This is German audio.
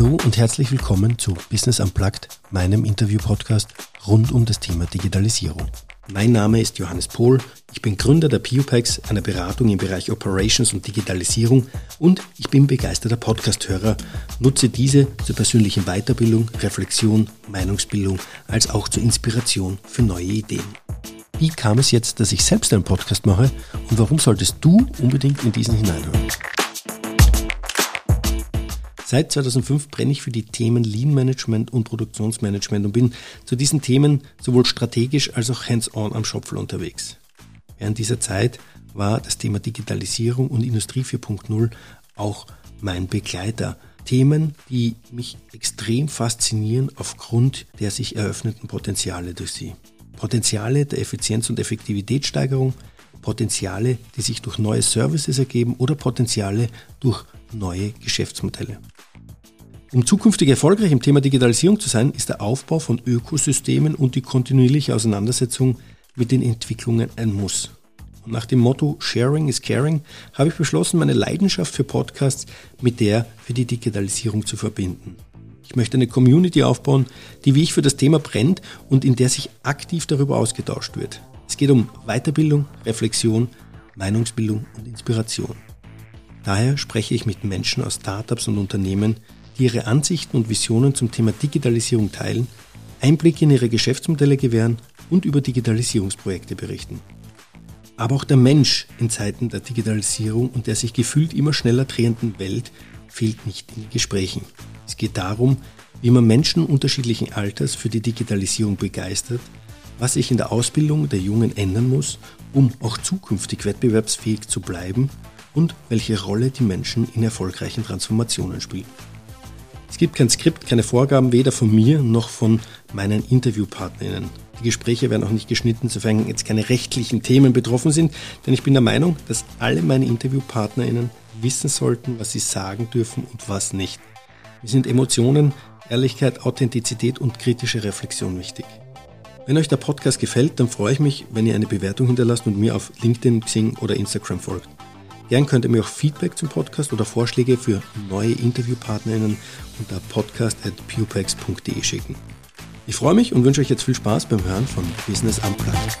Hallo und herzlich willkommen zu Business Unplugged, meinem Interview-Podcast rund um das Thema Digitalisierung. Mein Name ist Johannes Pohl, ich bin Gründer der PUPEX, einer Beratung im Bereich Operations und Digitalisierung und ich bin begeisterter Podcast-Hörer, nutze diese zur persönlichen Weiterbildung, Reflexion, Meinungsbildung als auch zur Inspiration für neue Ideen. Wie kam es jetzt, dass ich selbst einen Podcast mache und warum solltest du unbedingt in diesen hineinhören? Seit 2005 brenne ich für die Themen Lean Management und Produktionsmanagement und bin zu diesen Themen sowohl strategisch als auch hands-on am Schopfel unterwegs. Während dieser Zeit war das Thema Digitalisierung und Industrie 4.0 auch mein Begleiter. Themen, die mich extrem faszinieren aufgrund der sich eröffneten Potenziale durch sie. Potenziale der Effizienz- und Effektivitätssteigerung, Potenziale, die sich durch neue Services ergeben oder Potenziale durch neue Geschäftsmodelle. Um zukünftig erfolgreich im Thema Digitalisierung zu sein, ist der Aufbau von Ökosystemen und die kontinuierliche Auseinandersetzung mit den Entwicklungen ein Muss. Und nach dem Motto Sharing is Caring habe ich beschlossen, meine Leidenschaft für Podcasts mit der für die Digitalisierung zu verbinden. Ich möchte eine Community aufbauen, die wie ich für das Thema brennt und in der sich aktiv darüber ausgetauscht wird. Es geht um Weiterbildung, Reflexion, Meinungsbildung und Inspiration. Daher spreche ich mit Menschen aus Startups und Unternehmen, die ihre Ansichten und Visionen zum Thema Digitalisierung teilen, Einblicke in ihre Geschäftsmodelle gewähren und über Digitalisierungsprojekte berichten. Aber auch der Mensch in Zeiten der Digitalisierung und der sich gefühlt immer schneller drehenden Welt fehlt nicht in Gesprächen. Es geht darum, wie man Menschen unterschiedlichen Alters für die Digitalisierung begeistert, was sich in der Ausbildung der Jungen ändern muss, um auch zukünftig wettbewerbsfähig zu bleiben und welche Rolle die Menschen in erfolgreichen Transformationen spielen. Es gibt kein Skript, keine Vorgaben, weder von mir noch von meinen Interviewpartnerinnen. Die Gespräche werden auch nicht geschnitten, sofern jetzt keine rechtlichen Themen betroffen sind, denn ich bin der Meinung, dass alle meine Interviewpartnerinnen wissen sollten, was sie sagen dürfen und was nicht. Mir sind Emotionen, Ehrlichkeit, Authentizität und kritische Reflexion wichtig. Wenn euch der Podcast gefällt, dann freue ich mich, wenn ihr eine Bewertung hinterlasst und mir auf LinkedIn, Xing oder Instagram folgt. Gern könnt ihr mir auch Feedback zum Podcast oder Vorschläge für neue InterviewpartnerInnen unter podcast.pupex.de schicken. Ich freue mich und wünsche euch jetzt viel Spaß beim Hören von Business Unplugged.